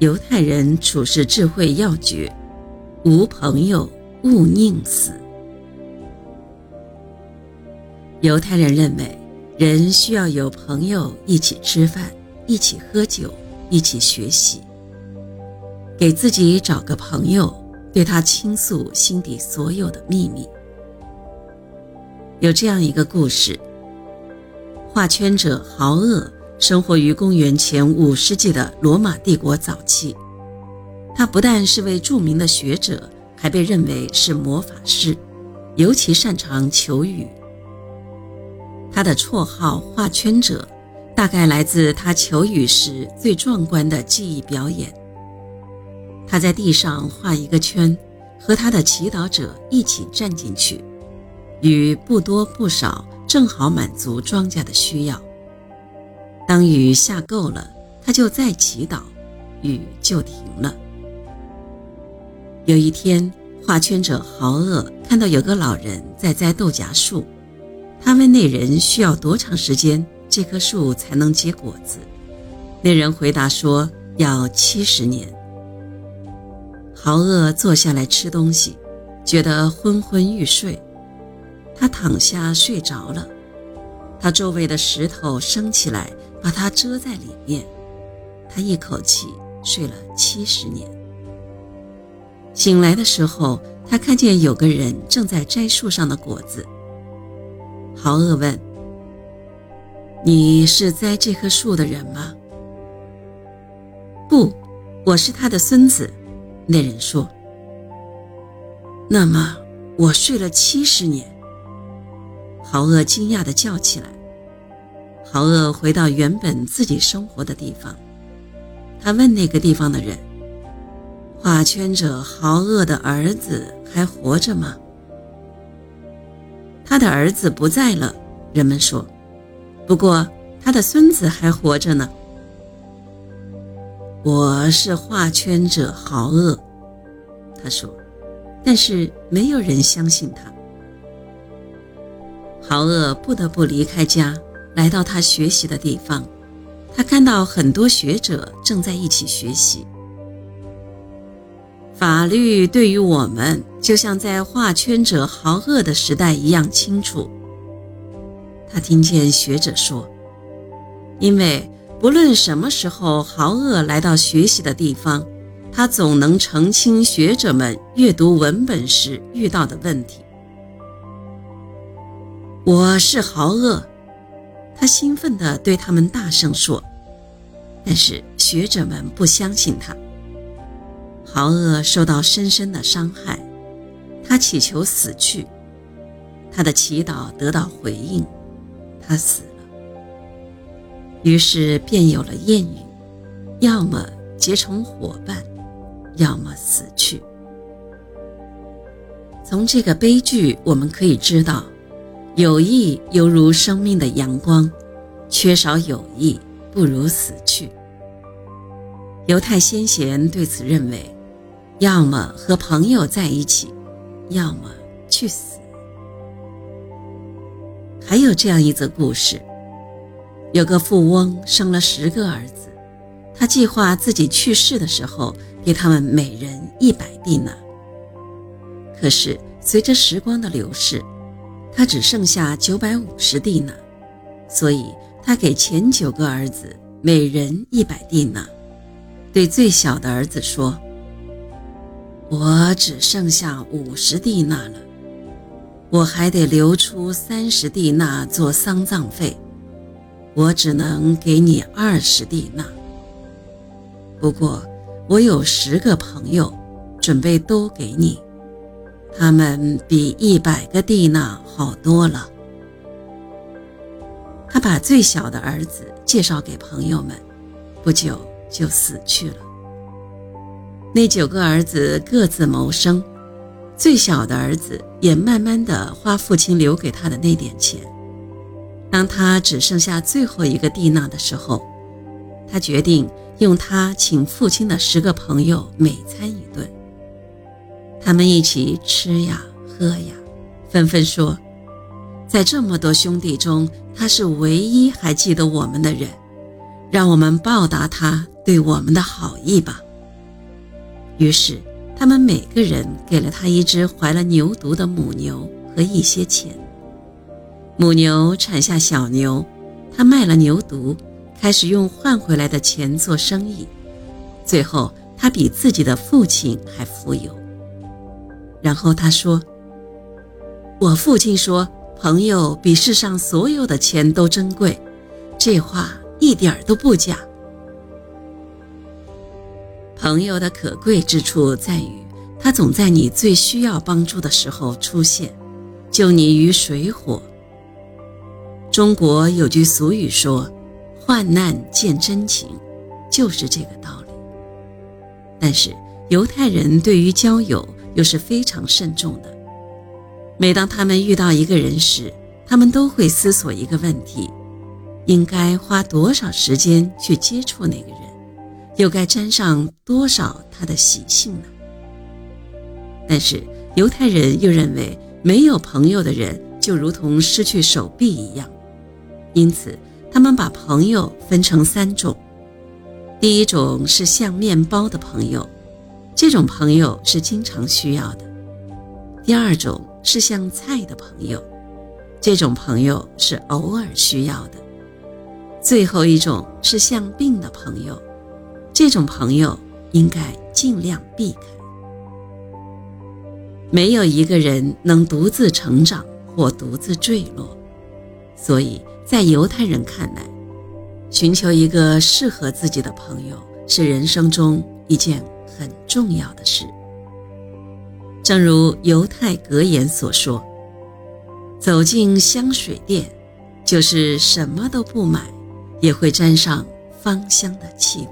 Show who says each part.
Speaker 1: 犹太人处世智慧要诀：无朋友勿宁死。犹太人认为，人需要有朋友一起吃饭，一起喝酒，一起学习。给自己找个朋友，对他倾诉心底所有的秘密。有这样一个故事：画圈者豪厄生活于公元前五世纪的罗马帝国早期。他不但是位著名的学者，还被认为是魔法师，尤其擅长求雨。他的绰号“画圈者”大概来自他求雨时最壮观的技艺表演。他在地上画一个圈，和他的祈祷者一起站进去，雨不多不少，正好满足庄稼的需要。当雨下够了，他就再祈祷，雨就停了。有一天，画圈者豪厄看到有个老人在栽豆荚树，他问那人需要多长时间，这棵树才能结果子。那人回答说要七十年。豪厄坐下来吃东西，觉得昏昏欲睡。他躺下睡着了，他周围的石头升起来，把它遮在里面。他一口气睡了七十年。醒来的时候，他看见有个人正在摘树上的果子。豪厄问：“你是栽这棵树的人吗？”“不，我是他的孙子。”那人说：“那么我睡了七十年。”豪厄惊讶地叫起来。豪厄回到原本自己生活的地方，他问那个地方的人：“画圈者豪厄的儿子还活着吗？”他的儿子不在了，人们说。不过他的孙子还活着呢。我是画圈者豪厄，他说，但是没有人相信他。豪厄不得不离开家，来到他学习的地方。他看到很多学者正在一起学习。法律对于我们，就像在画圈者豪恶的时代一样清楚。他听见学者说，因为。不论什么时候，豪恶来到学习的地方，他总能澄清学者们阅读文本时遇到的问题。我是豪恶，他兴奋地对他们大声说。但是学者们不相信他。豪厄受到深深的伤害，他祈求死去，他的祈祷得到回应，他死了。于是便有了谚语：要么结成伙伴，要么死去。从这个悲剧，我们可以知道，友谊犹如生命的阳光，缺少友谊不如死去。犹太先贤对此认为：要么和朋友在一起，要么去死。还有这样一则故事。有个富翁生了十个儿子，他计划自己去世的时候给他们每人一百蒂纳。可是随着时光的流逝，他只剩下九百五十蒂纳，所以他给前九个儿子每人一百蒂纳，对最小的儿子说：“我只剩下五十蒂纳了，我还得留出三十蒂纳做丧葬费。”我只能给你二十蒂纳。不过，我有十个朋友，准备都给你，他们比一百个蒂娜好多了。他把最小的儿子介绍给朋友们，不久就死去了。那九个儿子各自谋生，最小的儿子也慢慢的花父亲留给他的那点钱。当他只剩下最后一个蒂娜的时候，他决定用他请父亲的十个朋友每餐一顿。他们一起吃呀喝呀，纷纷说：“在这么多兄弟中，他是唯一还记得我们的人，让我们报答他对我们的好意吧。”于是，他们每个人给了他一只怀了牛犊的母牛和一些钱。母牛产下小牛，他卖了牛犊，开始用换回来的钱做生意。最后，他比自己的父亲还富有。然后他说：“我父亲说，朋友比世上所有的钱都珍贵，这话一点儿都不假。”朋友的可贵之处在于，他总在你最需要帮助的时候出现，救你于水火。中国有句俗语说：“患难见真情”，就是这个道理。但是犹太人对于交友又是非常慎重的。每当他们遇到一个人时，他们都会思索一个问题：应该花多少时间去接触那个人？又该沾上多少他的习性呢？但是犹太人又认为，没有朋友的人就如同失去手臂一样，因此他们把朋友分成三种：第一种是像面包的朋友，这种朋友是经常需要的；第二种是像菜的朋友，这种朋友是偶尔需要的；最后一种是像病的朋友。这种朋友应该尽量避开。没有一个人能独自成长或独自坠落，所以在犹太人看来，寻求一个适合自己的朋友是人生中一件很重要的事。正如犹太格言所说：“走进香水店，就是什么都不买，也会沾上芳香的气味。”